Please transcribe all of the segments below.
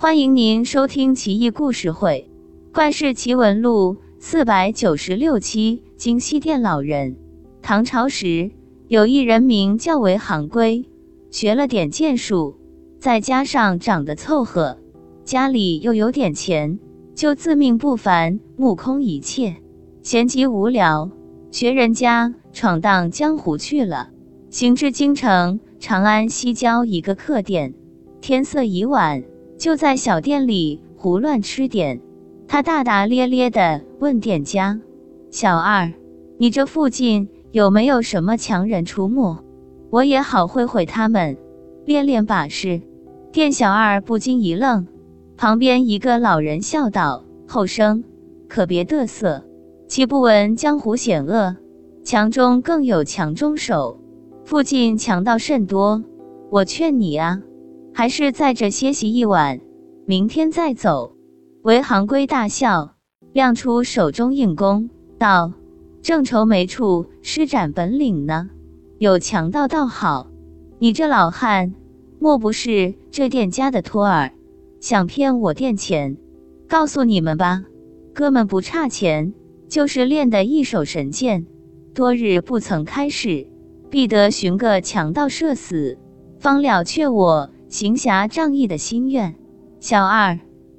欢迎您收听《奇异故事会·怪事奇闻录》四百九十六期。京西店老人。唐朝时，有一人名叫韦行规，学了点剑术，再加上长得凑合，家里又有点钱，就自命不凡，目空一切，闲极无聊，学人家闯荡江湖去了。行至京城长安西郊一个客店，天色已晚，就在小店里胡乱吃点。他大大咧咧地问店家：“小二，你这附近有没有什么强人出没？我也好会会他们，练练把式。”店小二不禁一愣，旁边一个老人笑道：“后生，可别得瑟，岂不闻江湖险恶，强中更有强中手。”附近强盗甚多，我劝你啊，还是在这歇息一晚，明天再走。韦行规大笑，亮出手中硬弓，道：“正愁没处施展本领呢，有强盗倒好。你这老汉，莫不是这店家的托儿，想骗我店钱？告诉你们吧，哥们不差钱，就是练得一手神剑，多日不曾开始。”必得寻个强盗射死，方了却我行侠仗义的心愿。小二，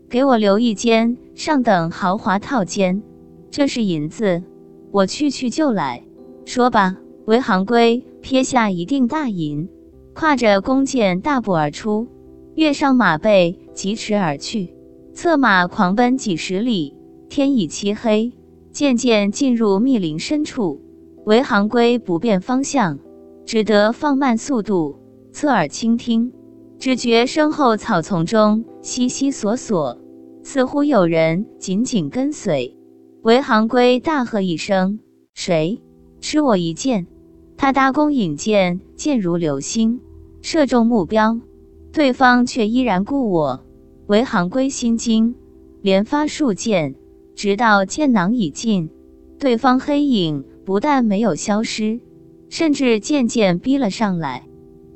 给我留一间上等豪华套间，这是银子，我去去就来。说吧。韦行规撇下一锭大银，挎着弓箭大步而出，跃上马背，疾驰而去。策马狂奔几十里，天已漆黑，渐渐进入密林深处。韦行规不辨方向，只得放慢速度，侧耳倾听，只觉身后草丛中悉悉索索，似乎有人紧紧跟随。韦行规大喝一声：“谁吃我一箭！”他搭弓引箭，箭如流星，射中目标，对方却依然顾我。韦行规心惊，连发数箭，直到箭囊已尽，对方黑影。不但没有消失，甚至渐渐逼了上来。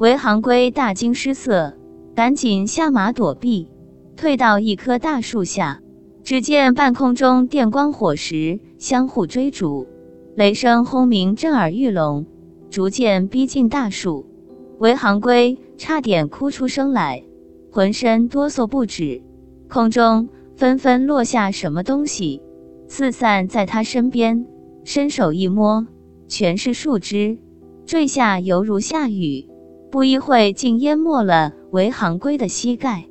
韦行规大惊失色，赶紧下马躲避，退到一棵大树下。只见半空中电光火石，相互追逐，雷声轰鸣，震耳欲聋，逐渐逼近大树。韦行规差点哭出声来，浑身哆嗦不止。空中纷纷落下什么东西，四散在他身边。伸手一摸，全是树枝，坠下犹如下雨，不一会竟淹没了韦行规的膝盖。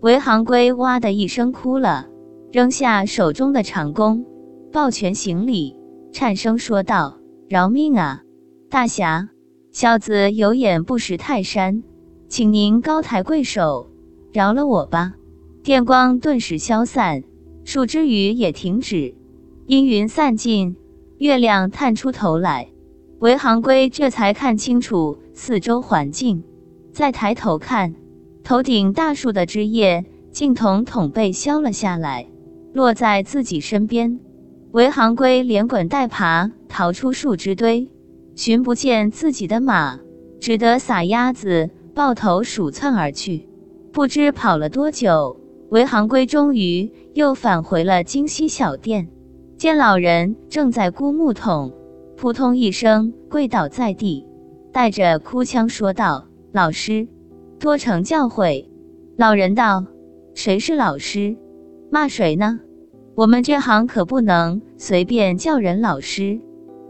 韦行规哇的一声哭了，扔下手中的长弓，抱拳行礼，颤声说道：“饶命啊，大侠，小子有眼不识泰山，请您高抬贵手，饶了我吧。”电光顿时消散，树枝雨也停止，阴云散尽。月亮探出头来，韦行规这才看清楚四周环境。再抬头看，头顶大树的枝叶竟统统被削了下来，落在自己身边。韦行规连滚带爬逃出树枝堆，寻不见自己的马，只得撒丫子抱头鼠窜而去。不知跑了多久，韦行规终于又返回了京西小店。见老人正在估木桶，扑通一声跪倒在地，带着哭腔说道：“老师，多承教诲。”老人道：“谁是老师？骂谁呢？我们这行可不能随便叫人老师。”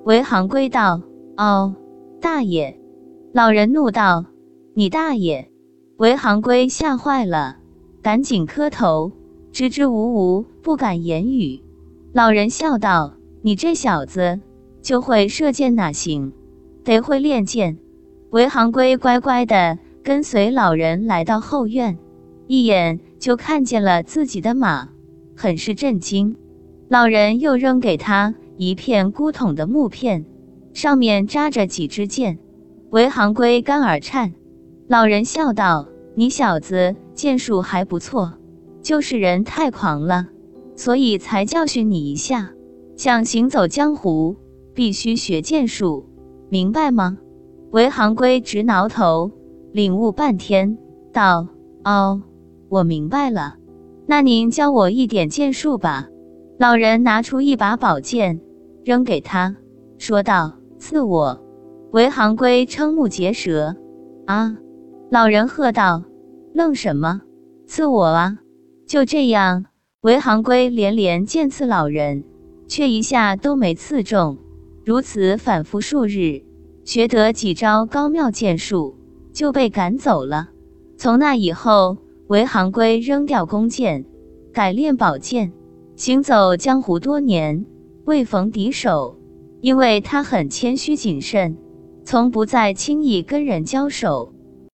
韦行规道：“哦，大爷。”老人怒道：“你大爷！”韦行规吓坏了，赶紧磕头，支支吾吾不敢言语。老人笑道：“你这小子就会射箭哪行？得会练剑。”韦行规乖乖的跟随老人来到后院，一眼就看见了自己的马，很是震惊。老人又扔给他一片孤桶的木片，上面扎着几支箭。韦行规肝儿颤。老人笑道：“你小子剑术还不错，就是人太狂了。”所以才教训你一下，想行走江湖，必须学剑术，明白吗？韦行规直挠头，领悟半天，道：“哦，我明白了。”那您教我一点剑术吧。老人拿出一把宝剑，扔给他，说道：“赐我。”韦行规瞠目结舌。啊！老人喝道：“愣什么？赐我啊！”就这样，韦行规连连剑刺老人，却一下都没刺中。如此反复数日，学得几招高妙剑术，就被赶走了。从那以后，韦行规扔掉弓箭，改练宝剑。行走江湖多年，未逢敌手，因为他很谦虚谨慎，从不再轻易跟人交手。